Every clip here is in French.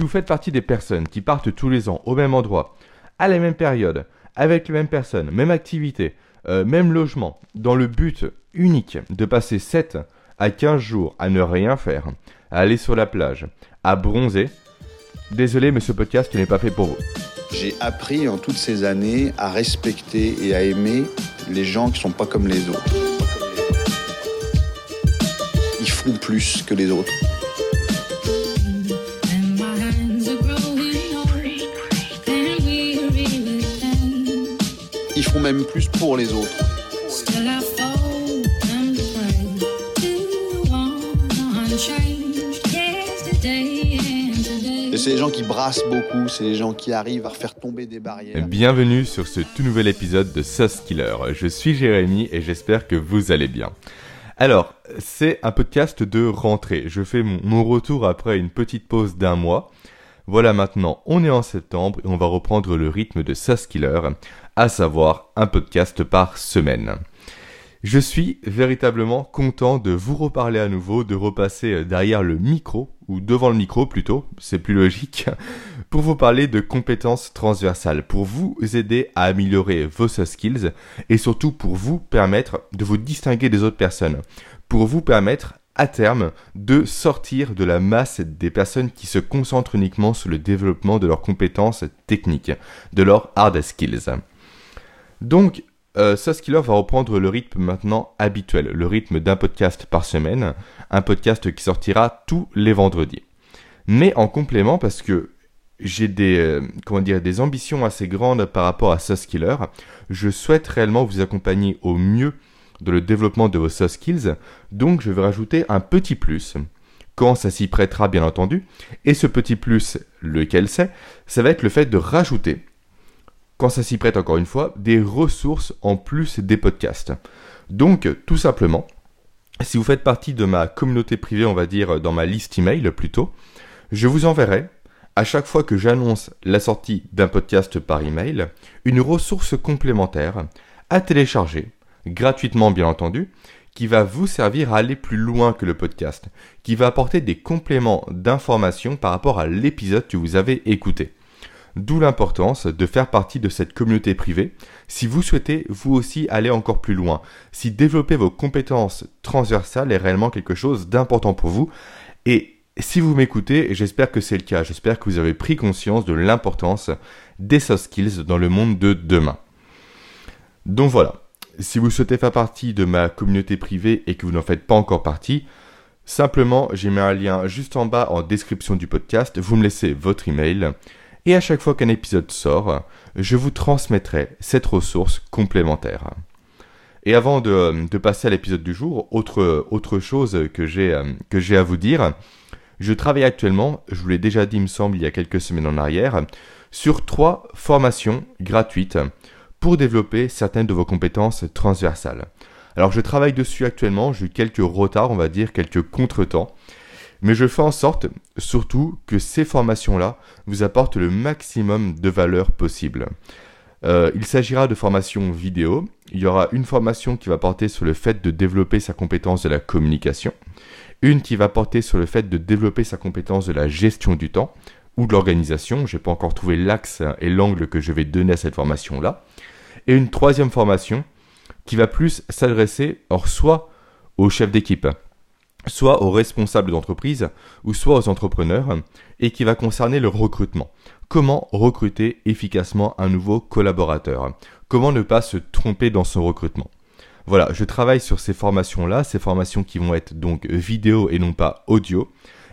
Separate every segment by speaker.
Speaker 1: Si vous faites partie des personnes qui partent tous les ans au même endroit, à la même période, avec les mêmes personnes, même activité, euh, même logement, dans le but unique de passer 7 à 15 jours à ne rien faire, à aller sur la plage, à bronzer, désolé mais ce podcast n'est pas fait pour vous.
Speaker 2: J'ai appris en toutes ces années à respecter et à aimer les gens qui sont pas comme les autres. Ils font plus que les autres. Font même plus pour les autres. Et c'est les gens qui brassent beaucoup, c'est les gens qui arrivent à faire tomber des barrières.
Speaker 1: Bienvenue sur ce tout nouvel épisode de Sauce Killer. Je suis Jérémy et j'espère que vous allez bien. Alors, c'est un podcast de rentrée. Je fais mon, mon retour après une petite pause d'un mois. Voilà maintenant, on est en septembre et on va reprendre le rythme de Sauce Killer, à savoir un podcast par semaine. Je suis véritablement content de vous reparler à nouveau, de repasser derrière le micro, ou devant le micro plutôt, c'est plus logique, pour vous parler de compétences transversales, pour vous aider à améliorer vos soft skills et surtout pour vous permettre de vous distinguer des autres personnes, pour vous permettre à terme de sortir de la masse des personnes qui se concentrent uniquement sur le développement de leurs compétences techniques, de leurs hard skills. Donc, euh, Soft Killer va reprendre le rythme maintenant habituel, le rythme d'un podcast par semaine, un podcast qui sortira tous les vendredis. Mais en complément, parce que j'ai des, euh, comment dire, des ambitions assez grandes par rapport à Soft Killer, je souhaite réellement vous accompagner au mieux dans le développement de vos soft skills, donc je vais rajouter un petit plus. Quand ça s'y prêtera bien entendu, et ce petit plus, lequel c'est, ça va être le fait de rajouter quand ça s'y prête encore une fois, des ressources en plus des podcasts. Donc, tout simplement, si vous faites partie de ma communauté privée, on va dire dans ma liste email plutôt, je vous enverrai, à chaque fois que j'annonce la sortie d'un podcast par email, une ressource complémentaire à télécharger, gratuitement bien entendu, qui va vous servir à aller plus loin que le podcast, qui va apporter des compléments d'informations par rapport à l'épisode que vous avez écouté. D'où l'importance de faire partie de cette communauté privée. Si vous souhaitez vous aussi aller encore plus loin, si développer vos compétences transversales est réellement quelque chose d'important pour vous. Et si vous m'écoutez, j'espère que c'est le cas, j'espère que vous avez pris conscience de l'importance des soft skills dans le monde de demain. Donc voilà, si vous souhaitez faire partie de ma communauté privée et que vous n'en faites pas encore partie, simplement j'ai mis un lien juste en bas en description du podcast, vous me laissez votre email et à chaque fois qu'un épisode sort, je vous transmettrai cette ressource complémentaire. Et avant de, passer à l'épisode du jour, autre, chose que j'ai, que j'ai à vous dire, je travaille actuellement, je vous l'ai déjà dit il me semble il y a quelques semaines en arrière, sur trois formations gratuites pour développer certaines de vos compétences transversales. Alors je travaille dessus actuellement, j'ai eu quelques retards, on va dire, quelques contretemps, mais je fais en sorte, surtout, que ces formations-là vous apportent le maximum de valeur possible. Euh, il s'agira de formations vidéo. Il y aura une formation qui va porter sur le fait de développer sa compétence de la communication, une qui va porter sur le fait de développer sa compétence de la gestion du temps ou de l'organisation. Je n'ai pas encore trouvé l'axe et l'angle que je vais donner à cette formation-là. Et une troisième formation qui va plus s'adresser, or soit aux chefs d'équipe, soit aux responsables d'entreprise ou soit aux entrepreneurs et qui va concerner le recrutement. Comment recruter efficacement un nouveau collaborateur? Comment ne pas se tromper dans son recrutement? Voilà, je travaille sur ces formations-là, ces formations qui vont être donc vidéo et non pas audio.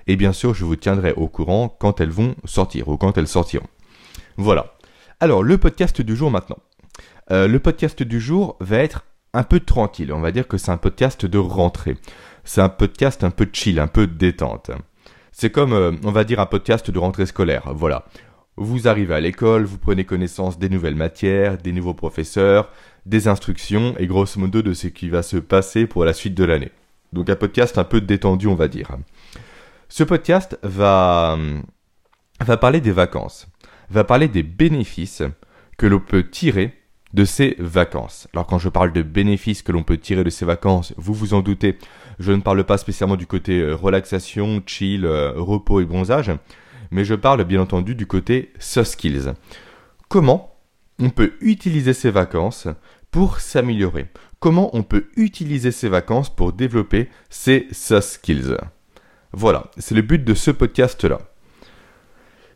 Speaker 1: Et bien sûr, je vous tiendrai au courant quand elles vont sortir ou quand elles sortiront. Voilà. Alors, le podcast du jour maintenant. Euh, le podcast du jour va être un peu tranquille. On va dire que c'est un podcast de rentrée c'est un podcast un peu chill, un peu détente. C'est comme, euh, on va dire, un podcast de rentrée scolaire. Voilà. Vous arrivez à l'école, vous prenez connaissance des nouvelles matières, des nouveaux professeurs, des instructions et grosso modo de ce qui va se passer pour la suite de l'année. Donc un podcast un peu détendu, on va dire. Ce podcast va, va parler des vacances, va parler des bénéfices que l'on peut tirer de ces vacances. Alors quand je parle de bénéfices que l'on peut tirer de ces vacances, vous vous en doutez, je ne parle pas spécialement du côté euh, relaxation, chill, euh, repos et bronzage, mais je parle bien entendu du côté soft skills. Comment on peut utiliser ces vacances pour s'améliorer? Comment on peut utiliser ces vacances pour développer ses soft skills? Voilà, c'est le but de ce podcast-là.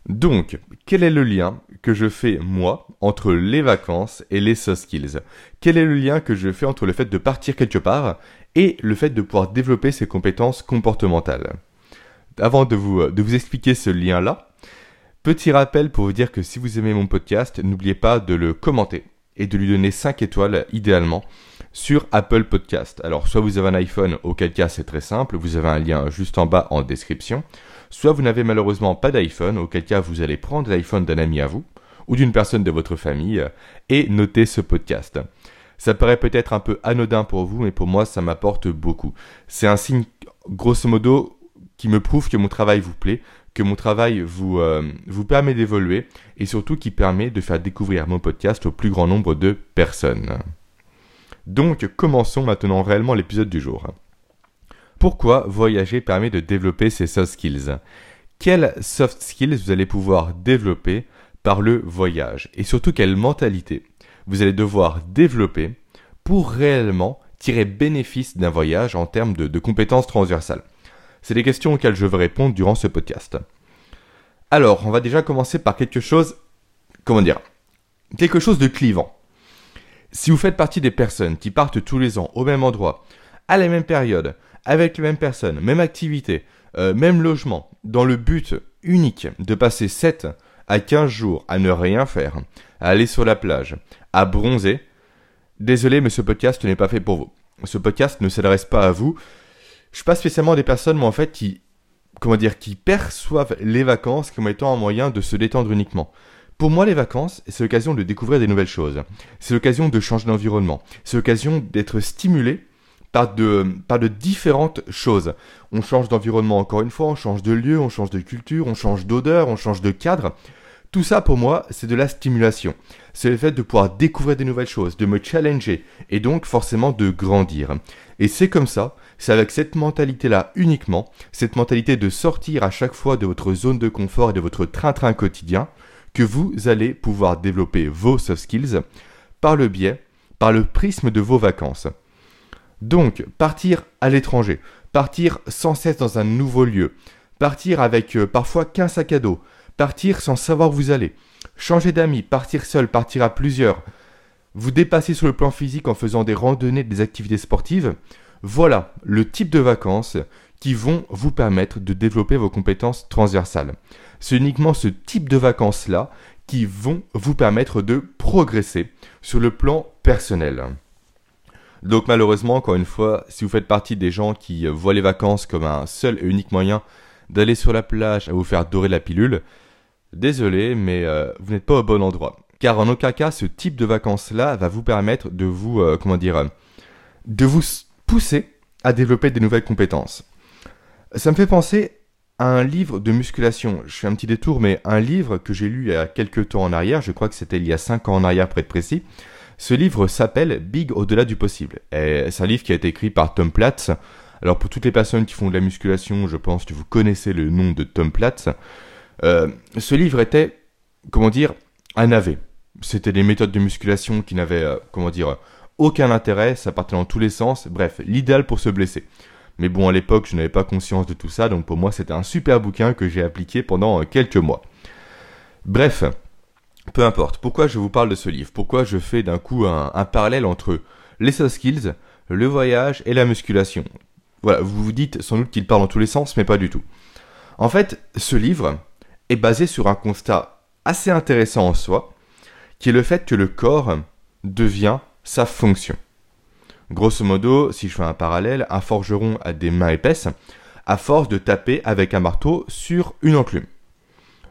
Speaker 1: Donc, quel est le lien que je fais, moi, entre les vacances et les soft skills? Quel est le lien que je fais entre le fait de partir quelque part et le fait de pouvoir développer ses compétences comportementales? Avant de vous, de vous expliquer ce lien-là, petit rappel pour vous dire que si vous aimez mon podcast, n'oubliez pas de le commenter et de lui donner 5 étoiles idéalement sur Apple Podcast. Alors soit vous avez un iPhone, auquel cas c'est très simple, vous avez un lien juste en bas en description, soit vous n'avez malheureusement pas d'iPhone, auquel cas vous allez prendre l'iPhone d'un ami à vous ou d'une personne de votre famille euh, et noter ce podcast. Ça paraît peut-être un peu anodin pour vous, mais pour moi ça m'apporte beaucoup. C'est un signe grosso modo qui me prouve que mon travail vous plaît, que mon travail vous, euh, vous permet d'évoluer et surtout qui permet de faire découvrir mon podcast au plus grand nombre de personnes. Donc commençons maintenant réellement l'épisode du jour. Pourquoi voyager permet de développer ses soft skills? Quelles soft skills vous allez pouvoir développer par le voyage? Et surtout quelle mentalité vous allez devoir développer pour réellement tirer bénéfice d'un voyage en termes de, de compétences transversales? C'est des questions auxquelles je vais répondre durant ce podcast. Alors, on va déjà commencer par quelque chose, comment dire, quelque chose de clivant. Si vous faites partie des personnes qui partent tous les ans au même endroit, à la même période, avec les mêmes personnes, même activité, euh, même logement, dans le but unique de passer 7 à 15 jours à ne rien faire, à aller sur la plage, à bronzer, désolé mais ce podcast n'est pas fait pour vous. Ce podcast ne s'adresse pas à vous. Je suis pas spécialement des personnes, moi en fait, qui, comment dire, qui perçoivent les vacances comme étant un moyen de se détendre uniquement. Pour moi, les vacances, c'est l'occasion de découvrir des nouvelles choses. C'est l'occasion de changer d'environnement. C'est l'occasion d'être stimulé par de, par de différentes choses. On change d'environnement encore une fois, on change de lieu, on change de culture, on change d'odeur, on change de cadre. Tout ça, pour moi, c'est de la stimulation. C'est le fait de pouvoir découvrir des nouvelles choses, de me challenger, et donc forcément de grandir. Et c'est comme ça, c'est avec cette mentalité-là uniquement, cette mentalité de sortir à chaque fois de votre zone de confort et de votre train-train quotidien, que vous allez pouvoir développer vos soft skills par le biais, par le prisme de vos vacances. Donc, partir à l'étranger, partir sans cesse dans un nouveau lieu, partir avec euh, parfois qu'un sac à dos, partir sans savoir où vous allez, changer d'amis, partir seul, partir à plusieurs, vous dépasser sur le plan physique en faisant des randonnées, des activités sportives, voilà le type de vacances qui vont vous permettre de développer vos compétences transversales. C'est uniquement ce type de vacances-là qui vont vous permettre de progresser sur le plan personnel. Donc malheureusement, encore une fois, si vous faites partie des gens qui voient les vacances comme un seul et unique moyen d'aller sur la plage à vous faire dorer la pilule, désolé, mais euh, vous n'êtes pas au bon endroit. Car en aucun cas, ce type de vacances-là va vous permettre de vous, euh, comment dire, euh, de vous pousser à développer des nouvelles compétences. Ça me fait penser à un livre de musculation. Je fais un petit détour, mais un livre que j'ai lu il y a quelques temps en arrière, je crois que c'était il y a 5 ans en arrière pour être précis. Ce livre s'appelle Big au-delà du possible. C'est un livre qui a été écrit par Tom Platz. Alors pour toutes les personnes qui font de la musculation, je pense que vous connaissez le nom de Tom Platz. Euh, ce livre était, comment dire, un navet. C'était des méthodes de musculation qui n'avaient, euh, comment dire, aucun intérêt, ça partait dans tous les sens. Bref, l'idéal pour se blesser. Mais bon, à l'époque, je n'avais pas conscience de tout ça, donc pour moi, c'était un super bouquin que j'ai appliqué pendant euh, quelques mois. Bref, peu importe. Pourquoi je vous parle de ce livre? Pourquoi je fais d'un coup un, un parallèle entre les soft skills, le voyage et la musculation? Voilà, vous vous dites sans doute qu'il parle dans tous les sens, mais pas du tout. En fait, ce livre est basé sur un constat assez intéressant en soi, qui est le fait que le corps devient sa fonction. Grosso modo, si je fais un parallèle, un forgeron a des mains épaisses à force de taper avec un marteau sur une enclume.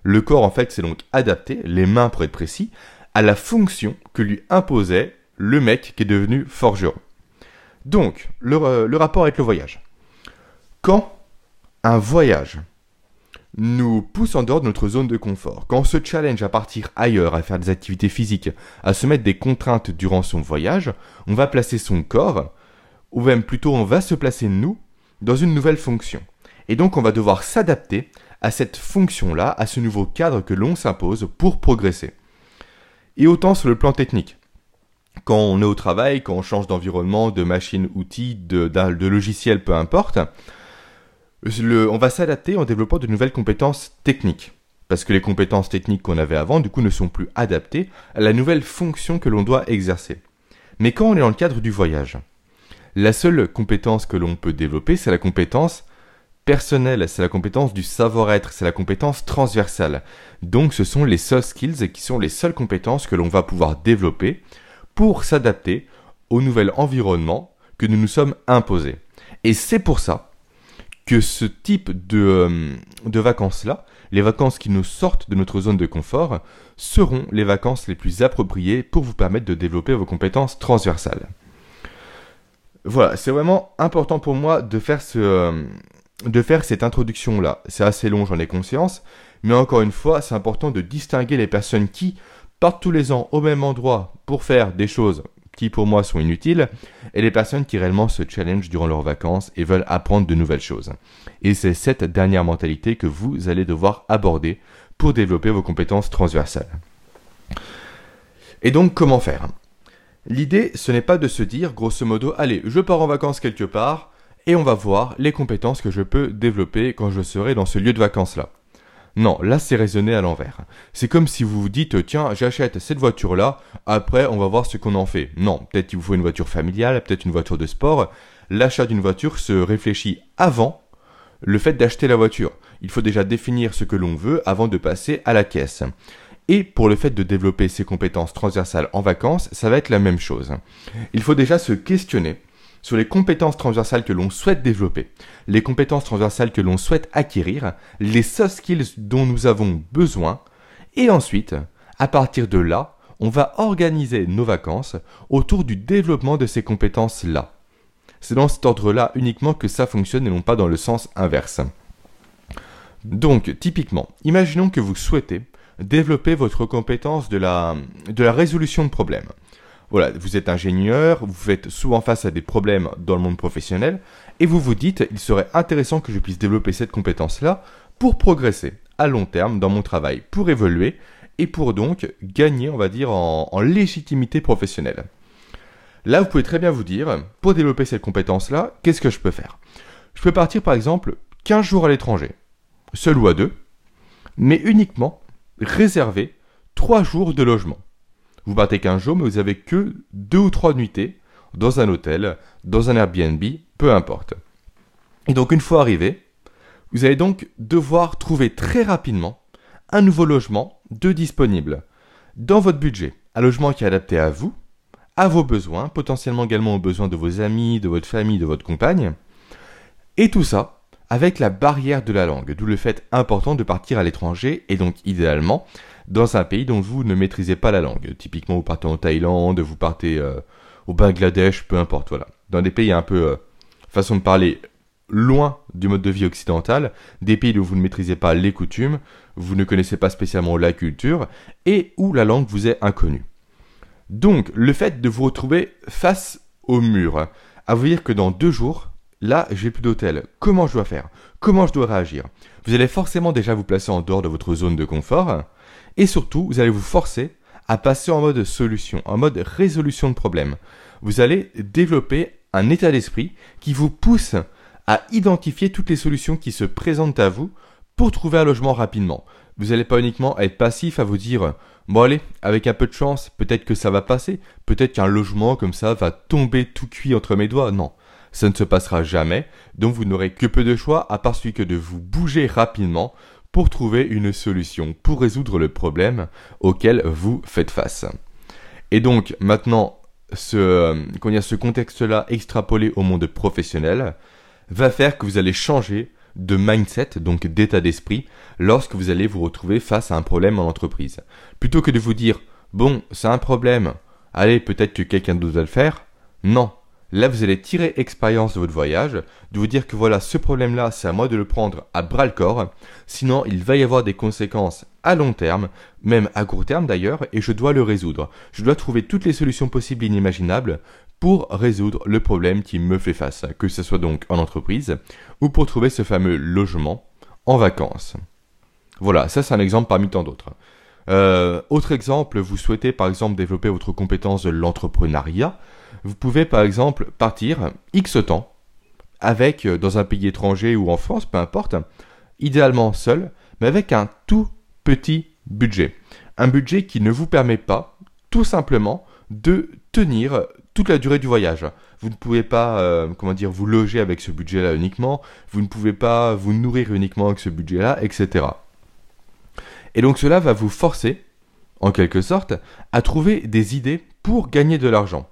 Speaker 1: Le corps en fait s'est donc adapté, les mains pour être précis, à la fonction que lui imposait le mec qui est devenu forgeron. Donc, le, euh, le rapport avec le voyage. Quand un voyage nous pousse en dehors de notre zone de confort, quand on se challenge à partir ailleurs, à faire des activités physiques, à se mettre des contraintes durant son voyage, on va placer son corps, ou même plutôt on va se placer nous, dans une nouvelle fonction. Et donc on va devoir s'adapter à cette fonction-là, à ce nouveau cadre que l'on s'impose pour progresser. Et autant sur le plan technique. Quand on est au travail, quand on change d'environnement, de machine, outils, de, de logiciel, peu importe, on va s'adapter en développant de nouvelles compétences techniques. Parce que les compétences techniques qu'on avait avant, du coup, ne sont plus adaptées à la nouvelle fonction que l'on doit exercer. Mais quand on est dans le cadre du voyage, la seule compétence que l'on peut développer, c'est la compétence personnelle, c'est la compétence du savoir-être, c'est la compétence transversale. Donc ce sont les soft skills qui sont les seules compétences que l'on va pouvoir développer pour s'adapter au nouvel environnement que nous nous sommes imposés. Et c'est pour ça que ce type de, euh, de vacances-là, les vacances qui nous sortent de notre zone de confort, seront les vacances les plus appropriées pour vous permettre de développer vos compétences transversales. Voilà, c'est vraiment important pour moi de faire, ce, euh, de faire cette introduction-là. C'est assez long, j'en ai conscience, mais encore une fois, c'est important de distinguer les personnes qui partent tous les ans au même endroit pour faire des choses qui pour moi sont inutiles, et les personnes qui réellement se challengent durant leurs vacances et veulent apprendre de nouvelles choses. Et c'est cette dernière mentalité que vous allez devoir aborder pour développer vos compétences transversales. Et donc, comment faire? L'idée, ce n'est pas de se dire, grosso modo, allez, je pars en vacances quelque part, et on va voir les compétences que je peux développer quand je serai dans ce lieu de vacances-là. Non, là c'est raisonné à l'envers. C'est comme si vous vous dites, tiens, j'achète cette voiture-là, après on va voir ce qu'on en fait. Non, peut-être qu'il vous faut une voiture familiale, peut-être une voiture de sport. L'achat d'une voiture se réfléchit avant le fait d'acheter la voiture. Il faut déjà définir ce que l'on veut avant de passer à la caisse. Et pour le fait de développer ses compétences transversales en vacances, ça va être la même chose. Il faut déjà se questionner sur les compétences transversales que l'on souhaite développer, les compétences transversales que l'on souhaite acquérir, les soft skills dont nous avons besoin, et ensuite, à partir de là, on va organiser nos vacances autour du développement de ces compétences-là. C'est dans cet ordre-là uniquement que ça fonctionne et non pas dans le sens inverse. Donc, typiquement, imaginons que vous souhaitez développer votre compétence de la, de la résolution de problèmes. Voilà, vous êtes ingénieur, vous faites souvent face à des problèmes dans le monde professionnel, et vous vous dites, il serait intéressant que je puisse développer cette compétence-là pour progresser à long terme dans mon travail, pour évoluer, et pour donc gagner, on va dire, en, en légitimité professionnelle. Là, vous pouvez très bien vous dire, pour développer cette compétence-là, qu'est-ce que je peux faire? Je peux partir par exemple 15 jours à l'étranger, seul ou à deux, mais uniquement réserver 3 jours de logement. Vous partez 15 jours, mais vous avez que 2 ou 3 nuitées dans un hôtel, dans un Airbnb, peu importe. Et donc une fois arrivé, vous allez donc devoir trouver très rapidement un nouveau logement de disponible dans votre budget. Un logement qui est adapté à vous, à vos besoins, potentiellement également aux besoins de vos amis, de votre famille, de votre compagne. Et tout ça avec la barrière de la langue, d'où le fait important de partir à l'étranger et donc idéalement dans un pays dont vous ne maîtrisez pas la langue. Typiquement, vous partez en Thaïlande, vous partez euh, au Bangladesh, peu importe, voilà. Dans des pays un peu, euh, façon de parler, loin du mode de vie occidental, des pays où vous ne maîtrisez pas les coutumes, vous ne connaissez pas spécialement la culture, et où la langue vous est inconnue. Donc, le fait de vous retrouver face au mur, à vous dire que dans deux jours, là, j'ai plus d'hôtel. Comment je dois faire? Comment je dois réagir? Vous allez forcément déjà vous placer en dehors de votre zone de confort, et surtout, vous allez vous forcer à passer en mode solution, en mode résolution de problème. Vous allez développer un état d'esprit qui vous pousse à identifier toutes les solutions qui se présentent à vous pour trouver un logement rapidement. Vous n'allez pas uniquement être passif à vous dire bon allez, avec un peu de chance, peut-être que ça va passer, peut-être qu'un logement comme ça va tomber tout cuit entre mes doigts. Non, ça ne se passera jamais, donc vous n'aurez que peu de choix à part celui que de vous bouger rapidement pour trouver une solution, pour résoudre le problème auquel vous faites face. Et donc maintenant, ce, y a ce contexte-là extrapolé au monde professionnel, va faire que vous allez changer de mindset, donc d'état d'esprit, lorsque vous allez vous retrouver face à un problème en entreprise. Plutôt que de vous dire, bon, c'est un problème, allez, peut-être que quelqu'un d'autre va le faire, non. Là, vous allez tirer expérience de votre voyage, de vous dire que voilà, ce problème-là, c'est à moi de le prendre à bras le corps, sinon il va y avoir des conséquences à long terme, même à court terme d'ailleurs, et je dois le résoudre. Je dois trouver toutes les solutions possibles et inimaginables pour résoudre le problème qui me fait face, que ce soit donc en entreprise ou pour trouver ce fameux logement en vacances. Voilà, ça c'est un exemple parmi tant d'autres. Euh, autre exemple, vous souhaitez par exemple développer votre compétence de l'entrepreneuriat. Vous pouvez par exemple partir X temps avec, euh, dans un pays étranger ou en France, peu importe, idéalement seul, mais avec un tout petit budget. Un budget qui ne vous permet pas, tout simplement, de tenir toute la durée du voyage. Vous ne pouvez pas, euh, comment dire, vous loger avec ce budget-là uniquement, vous ne pouvez pas vous nourrir uniquement avec ce budget-là, etc. Et donc cela va vous forcer, en quelque sorte, à trouver des idées pour gagner de l'argent.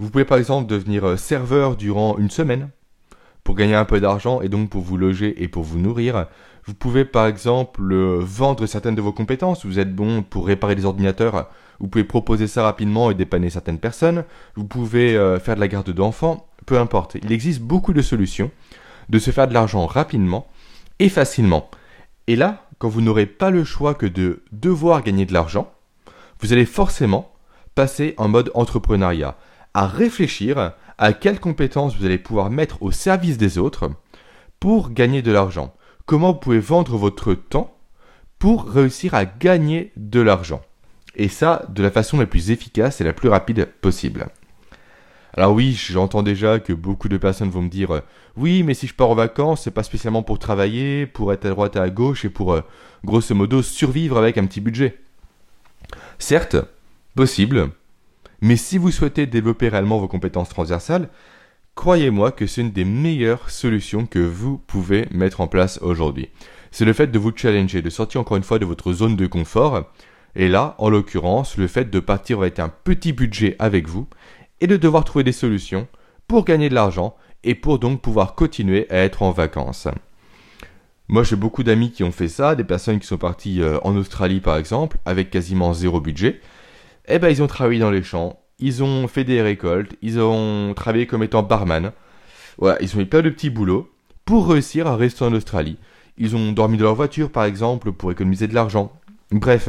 Speaker 1: Vous pouvez par exemple devenir euh, serveur durant une semaine pour gagner un peu d'argent et donc pour vous loger et pour vous nourrir. Vous pouvez par exemple euh, vendre certaines de vos compétences. Vous êtes bon pour réparer des ordinateurs. Vous pouvez proposer ça rapidement et dépanner certaines personnes. Vous pouvez euh, faire de la garde d'enfants. Peu importe. Il existe beaucoup de solutions de se faire de l'argent rapidement et facilement. Et là, quand vous n'aurez pas le choix que de devoir gagner de l'argent, vous allez forcément passer en mode entrepreneuriat, à réfléchir à quelles compétences vous allez pouvoir mettre au service des autres pour gagner de l'argent. Comment vous pouvez vendre votre temps pour réussir à gagner de l'argent. Et ça, de la façon la plus efficace et la plus rapide possible. Alors oui, j'entends déjà que beaucoup de personnes vont me dire oui, mais si je pars en vacances, c'est pas spécialement pour travailler, pour être à droite et à gauche et pour euh, grosso modo survivre avec un petit budget. Certes, possible, mais si vous souhaitez développer réellement vos compétences transversales, croyez-moi que c'est une des meilleures solutions que vous pouvez mettre en place aujourd'hui. C'est le fait de vous challenger, de sortir encore une fois de votre zone de confort, et là, en l'occurrence, le fait de partir avec un petit budget avec vous et de devoir trouver des solutions pour gagner de l'argent et pour donc pouvoir continuer à être en vacances. Moi, j'ai beaucoup d'amis qui ont fait ça, des personnes qui sont parties euh, en Australie par exemple, avec quasiment zéro budget. Eh ben, ils ont travaillé dans les champs, ils ont fait des récoltes, ils ont travaillé comme étant barman. Voilà, ils ont eu plein de petits boulots pour réussir à rester en Australie. Ils ont dormi dans leur voiture par exemple pour économiser de l'argent. Bref,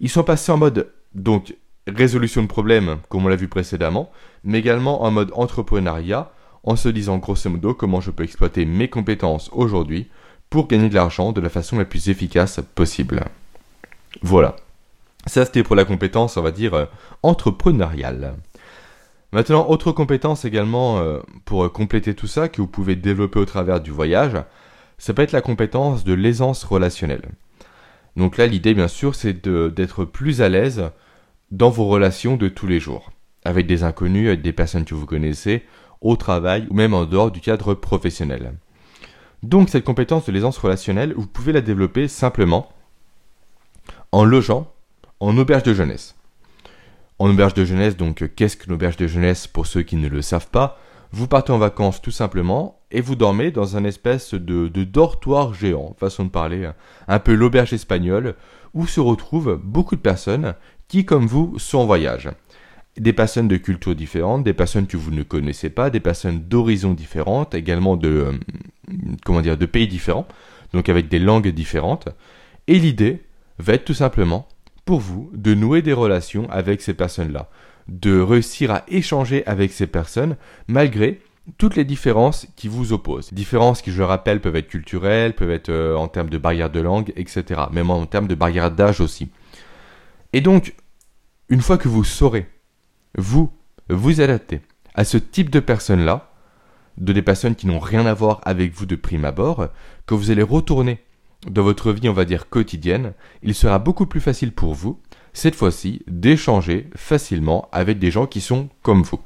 Speaker 1: ils sont passés en mode donc résolution de problèmes, comme on l'a vu précédemment, mais également en mode entrepreneuriat, en se disant grosso modo comment je peux exploiter mes compétences aujourd'hui pour gagner de l'argent de la façon la plus efficace possible. Voilà. Ça, c'était pour la compétence, on va dire, euh, entrepreneuriale. Maintenant, autre compétence également euh, pour euh, compléter tout ça que vous pouvez développer au travers du voyage, ça peut être la compétence de l'aisance relationnelle. Donc là, l'idée, bien sûr, c'est d'être plus à l'aise dans vos relations de tous les jours, avec des inconnus, avec des personnes que vous connaissez, au travail ou même en dehors du cadre professionnel. Donc cette compétence de l'aisance relationnelle, vous pouvez la développer simplement en logeant en auberge de jeunesse. En auberge de jeunesse, donc euh, qu'est-ce qu'une auberge de jeunesse pour ceux qui ne le savent pas? Vous partez en vacances tout simplement et vous dormez dans un espèce de, dortoir géant, façon de parler, hein, un peu l'auberge espagnole, où se retrouvent beaucoup de personnes qui, comme vous, sont en voyage. Des personnes de cultures différentes, des personnes que vous ne connaissez pas, des personnes d'horizons différentes, également de, euh, comment dire, de pays différents, donc avec des langues différentes. Et l'idée va être tout simplement vous de nouer des relations avec ces personnes-là, de réussir à échanger avec ces personnes malgré toutes les différences qui vous opposent. Différences qui, je le rappelle, peuvent être culturelles, peuvent être euh, en termes de barrières de langue, etc. Même en termes de barrières d'âge aussi. Et donc, une fois que vous saurez, vous, vous adapter à ce type de personnes-là, de des personnes qui n'ont rien à voir avec vous de prime abord, que vous allez retourner dans votre vie, on va dire, quotidienne, il sera beaucoup plus facile pour vous, cette fois-ci, d'échanger facilement avec des gens qui sont comme vous.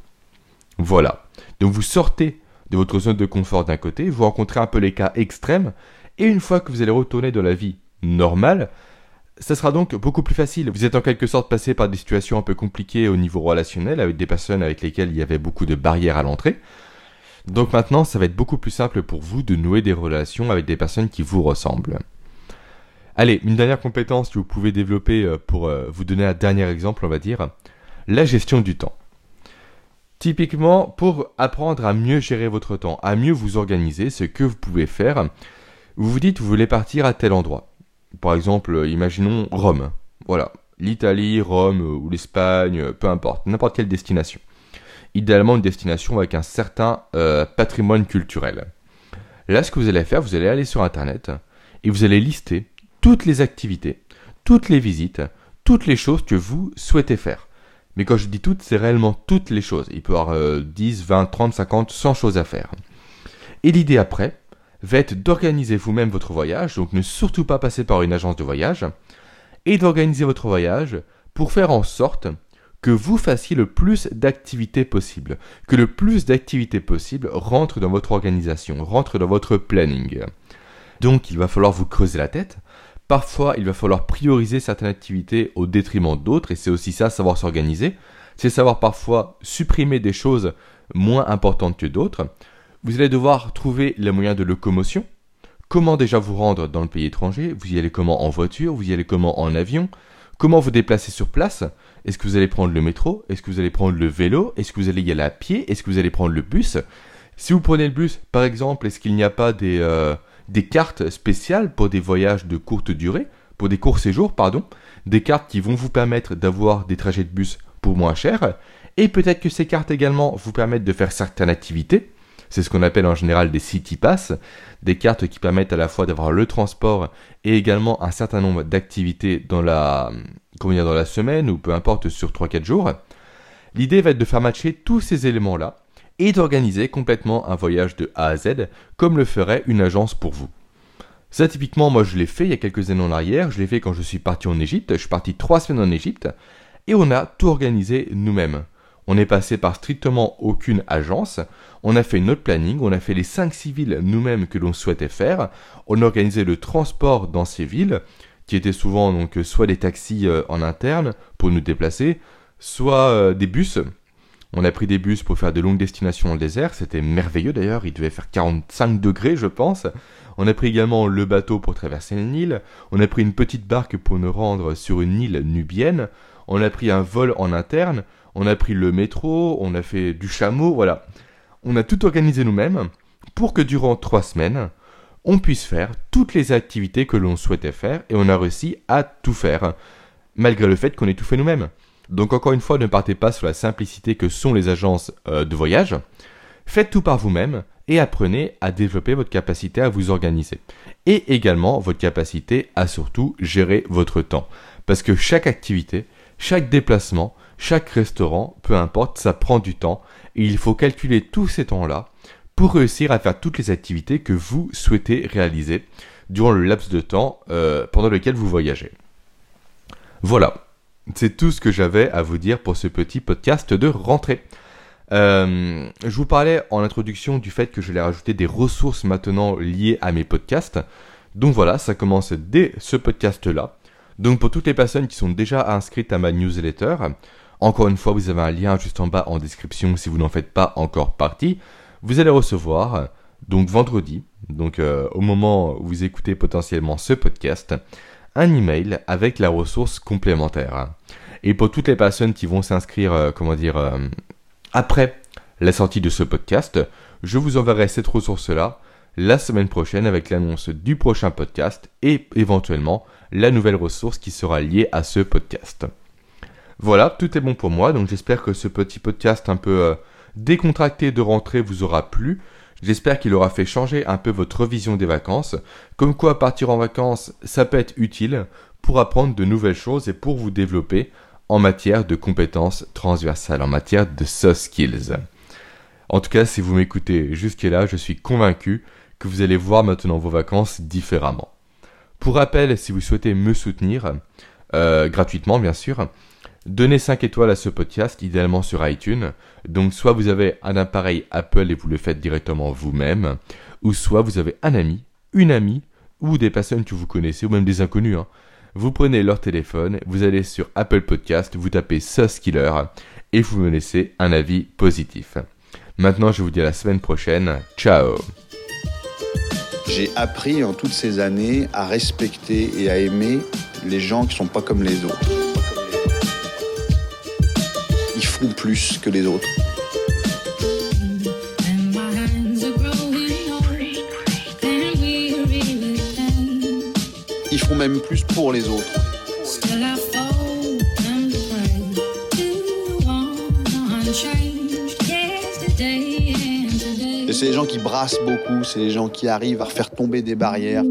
Speaker 1: Voilà. Donc vous sortez de votre zone de confort d'un côté, vous rencontrez un peu les cas extrêmes, et une fois que vous allez retourner dans la vie normale, ça sera donc beaucoup plus facile. Vous êtes en quelque sorte passé par des situations un peu compliquées au niveau relationnel, avec des personnes avec lesquelles il y avait beaucoup de barrières à l'entrée. Donc maintenant, ça va être beaucoup plus simple pour vous de nouer des relations avec des personnes qui vous ressemblent. Allez, une dernière compétence que vous pouvez développer euh, pour euh, vous donner un dernier exemple, on va dire, la gestion du temps. Typiquement, pour apprendre à mieux gérer votre temps, à mieux vous organiser, ce que vous pouvez faire, vous vous dites vous voulez partir à tel endroit. Par exemple, euh, imaginons Rome. Voilà, l'Italie, Rome ou l'Espagne, peu importe, n'importe quelle destination. Idéalement une destination avec un certain euh, patrimoine culturel. Là, ce que vous allez faire, vous allez aller sur Internet et vous allez lister toutes les activités, toutes les visites, toutes les choses que vous souhaitez faire. Mais quand je dis toutes, c'est réellement toutes les choses. Il peut y avoir euh, 10, 20, 30, 50, 100 choses à faire. Et l'idée après va être d'organiser vous-même votre voyage, donc ne surtout pas passer par une agence de voyage, et d'organiser votre voyage pour faire en sorte que vous fassiez le plus d'activités possible, que le plus d'activités possible rentre dans votre organisation, rentre dans votre planning. Donc il va falloir vous creuser la tête. Parfois, il va falloir prioriser certaines activités au détriment d'autres, et c'est aussi ça, savoir s'organiser. C'est savoir parfois supprimer des choses moins importantes que d'autres. Vous allez devoir trouver les moyens de locomotion. Comment déjà vous rendre dans le pays étranger? Vous y allez comment en voiture? Vous y allez comment en avion? Comment vous déplacer sur place? Est-ce que vous allez prendre le métro? Est-ce que vous allez prendre le vélo? Est-ce que vous allez y aller à pied? Est-ce que vous allez prendre le bus? Si vous prenez le bus, par exemple, est-ce qu'il n'y a pas des, euh, des cartes spéciales pour des voyages de courte durée? Pour des courts séjours, pardon. Des cartes qui vont vous permettre d'avoir des trajets de bus pour moins cher. Et peut-être que ces cartes également vous permettent de faire certaines activités c'est ce qu'on appelle en général des city pass, des cartes qui permettent à la fois d'avoir le transport et également un certain nombre d'activités dans la, semaine ou peu importe sur 3-4 jours. L'idée va être de faire matcher tous ces éléments-là et d'organiser complètement un voyage de A à Z comme le ferait une agence pour vous. Ça typiquement moi je l'ai fait il y a quelques années en arrière, je l'ai fait quand je suis parti en Égypte, je suis parti 3 semaines en Égypte et on a tout organisé nous-mêmes. On est passé par strictement aucune agence. On a fait notre planning, on a fait les 5 villes nous-mêmes que l'on souhaitait faire. On a organisé le transport dans ces villes, qui étaient souvent donc soit des taxis euh, en interne pour nous déplacer, soit euh, des bus. On a pris des bus pour faire de longues destinations dans le désert, c'était merveilleux d'ailleurs, il devait faire 45 degrés je pense. On a pris également le bateau pour traverser le Nil, on a pris une petite barque pour nous rendre sur une île nubienne, on a pris un vol en interne, on a pris le métro, on a fait du chameau, voilà. On a tout organisé nous-mêmes pour que durant trois semaines, on puisse faire toutes les activités que l'on souhaitait faire et on a réussi à tout faire, malgré le fait qu'on ait tout fait nous-mêmes. Donc encore une fois, ne partez pas sur la simplicité que sont les agences euh, de voyage. Faites tout par vous-même et apprenez à développer votre capacité à vous organiser. Et également votre capacité à surtout gérer votre temps. Parce que chaque activité, chaque déplacement, chaque restaurant, peu importe, ça prend du temps et il faut calculer tous ces temps-là pour réussir à faire toutes les activités que vous souhaitez réaliser durant le laps de temps euh, pendant lequel vous voyagez. Voilà, c'est tout ce que j'avais à vous dire pour ce petit podcast de rentrée. Euh, je vous parlais en introduction du fait que je vais rajouter des ressources maintenant liées à mes podcasts. Donc voilà, ça commence dès ce podcast-là. Donc pour toutes les personnes qui sont déjà inscrites à ma newsletter, encore une fois, vous avez un lien juste en bas en description si vous n'en faites pas encore partie. Vous allez recevoir, donc vendredi, donc euh, au moment où vous écoutez potentiellement ce podcast, un email avec la ressource complémentaire. Et pour toutes les personnes qui vont s'inscrire, euh, comment dire, euh, après la sortie de ce podcast, je vous enverrai cette ressource-là la semaine prochaine avec l'annonce du prochain podcast et éventuellement la nouvelle ressource qui sera liée à ce podcast. Voilà, tout est bon pour moi, donc j'espère que ce petit podcast un peu euh, décontracté de rentrée vous aura plu. J'espère qu'il aura fait changer un peu votre vision des vacances. Comme quoi partir en vacances, ça peut être utile pour apprendre de nouvelles choses et pour vous développer en matière de compétences transversales, en matière de soft skills. En tout cas, si vous m'écoutez jusque-là, je suis convaincu que vous allez voir maintenant vos vacances différemment. Pour rappel, si vous souhaitez me soutenir, euh, gratuitement bien sûr, Donnez 5 étoiles à ce podcast, idéalement sur iTunes. Donc soit vous avez un appareil Apple et vous le faites directement vous-même, ou soit vous avez un ami, une amie, ou des personnes que vous connaissez, ou même des inconnus. hein. Vous prenez leur téléphone, vous allez sur Apple Podcast, vous tapez Sauce Killer, et vous me laissez un avis positif. Maintenant, je vous dis à la semaine prochaine. Ciao
Speaker 2: J'ai appris en toutes ces années à respecter et à aimer les gens qui sont pas comme les autres. Ils font plus que les autres. Ils font même plus pour les autres. C'est les gens qui brassent beaucoup, c'est les gens qui arrivent à faire tomber des barrières.